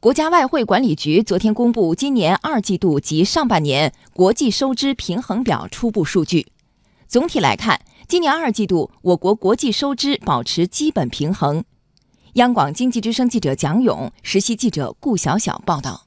国家外汇管理局昨天公布今年二季度及上半年国际收支平衡表初步数据。总体来看，今年二季度我国国际收支保持基本平衡。央广经济之声记者蒋勇、实习记者顾晓晓报道。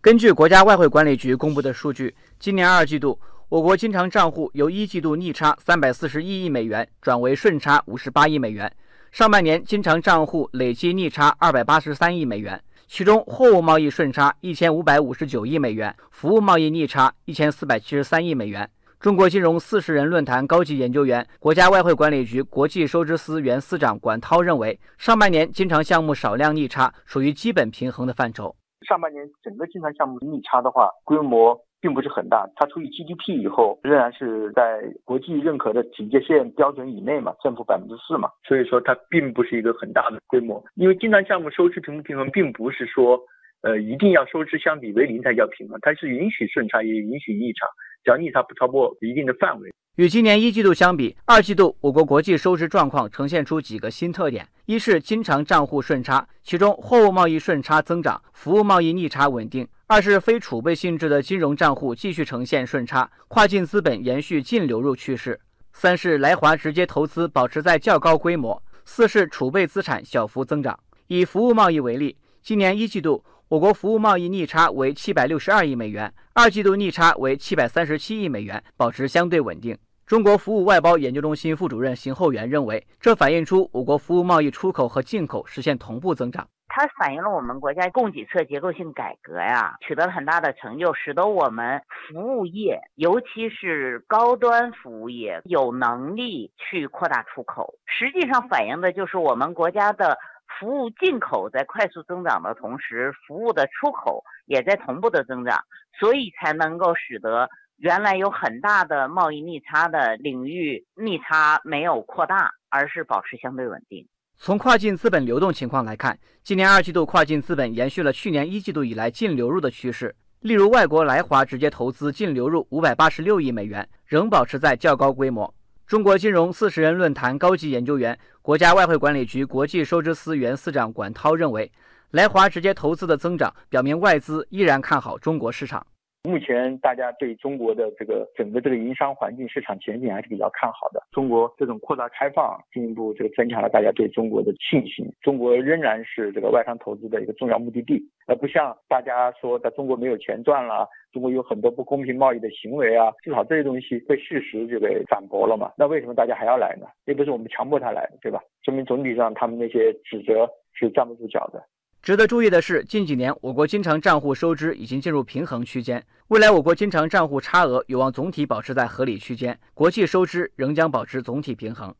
根据国家外汇管理局公布的数据，今年二季度我国经常账户由一季度逆差三百四十一亿美元转为顺差五十八亿美元，上半年经常账户累计逆差二百八十三亿美元。其中，货物贸易顺差一千五百五十九亿美元，服务贸易逆差一千四百七十三亿美元。中国金融四十人论坛高级研究员、国家外汇管理局国际收支司原司长管涛认为，上半年经常项目少量逆差属于基本平衡的范畴。上半年整个经常项目逆差的话，规模。并不是很大，它除以 GDP 以后，仍然是在国际认可的警戒线标准以内嘛，正负百分之四嘛，所以说它并不是一个很大的规模。因为经常项目收支平不平衡，并不是说，呃，一定要收支相比为零才叫平衡，它是允许顺差，也允许逆差，只要逆差不超过一定的范围。与今年一季度相比，二季度我国国际收支状况呈现出几个新特点：一是经常账户顺差，其中货物贸易顺差增长，服务贸易逆差稳定；二是非储备性质的金融账户继续呈现顺差，跨境资本延续净流入趋势；三是来华直接投资保持在较高规模；四是储备资产小幅增长。以服务贸易为例，今年一季度我国服务贸易逆差为七百六十二亿美元，二季度逆差为七百三十七亿美元，保持相对稳定。中国服务外包研究中心副主任邢厚元认为，这反映出我国服务贸易出口和进口实现同步增长。它反映了我们国家供给侧结构性改革呀，取得了很大的成就，使得我们服务业，尤其是高端服务业，有能力去扩大出口。实际上反映的就是我们国家的服务进口在快速增长的同时，服务的出口也在同步的增长，所以才能够使得。原来有很大的贸易逆差的领域，逆差没有扩大，而是保持相对稳定。从跨境资本流动情况来看，今年二季度跨境资本延续了去年一季度以来净流入的趋势。例如，外国来华直接投资净流入五百八十六亿美元，仍保持在较高规模。中国金融四十人论坛高级研究员、国家外汇管理局国际收支司原司长管涛认为，来华直接投资的增长表明外资依然看好中国市场。目前大家对中国的这个整个这个营商环境、市场前景还是比较看好的。中国这种扩大开放，进一步这个增强了大家对中国的信心。中国仍然是这个外商投资的一个重要目的地，而不像大家说在中国没有钱赚了，中国有很多不公平贸易的行为啊，至少这些东西被事实就给反驳了嘛。那为什么大家还要来呢？又不是我们强迫他来，对吧？说明总体上他们那些指责是站不住脚的。值得注意的是，近几年我国经常账户收支已经进入平衡区间，未来我国经常账户差额有望总体保持在合理区间，国际收支仍将保持总体平衡。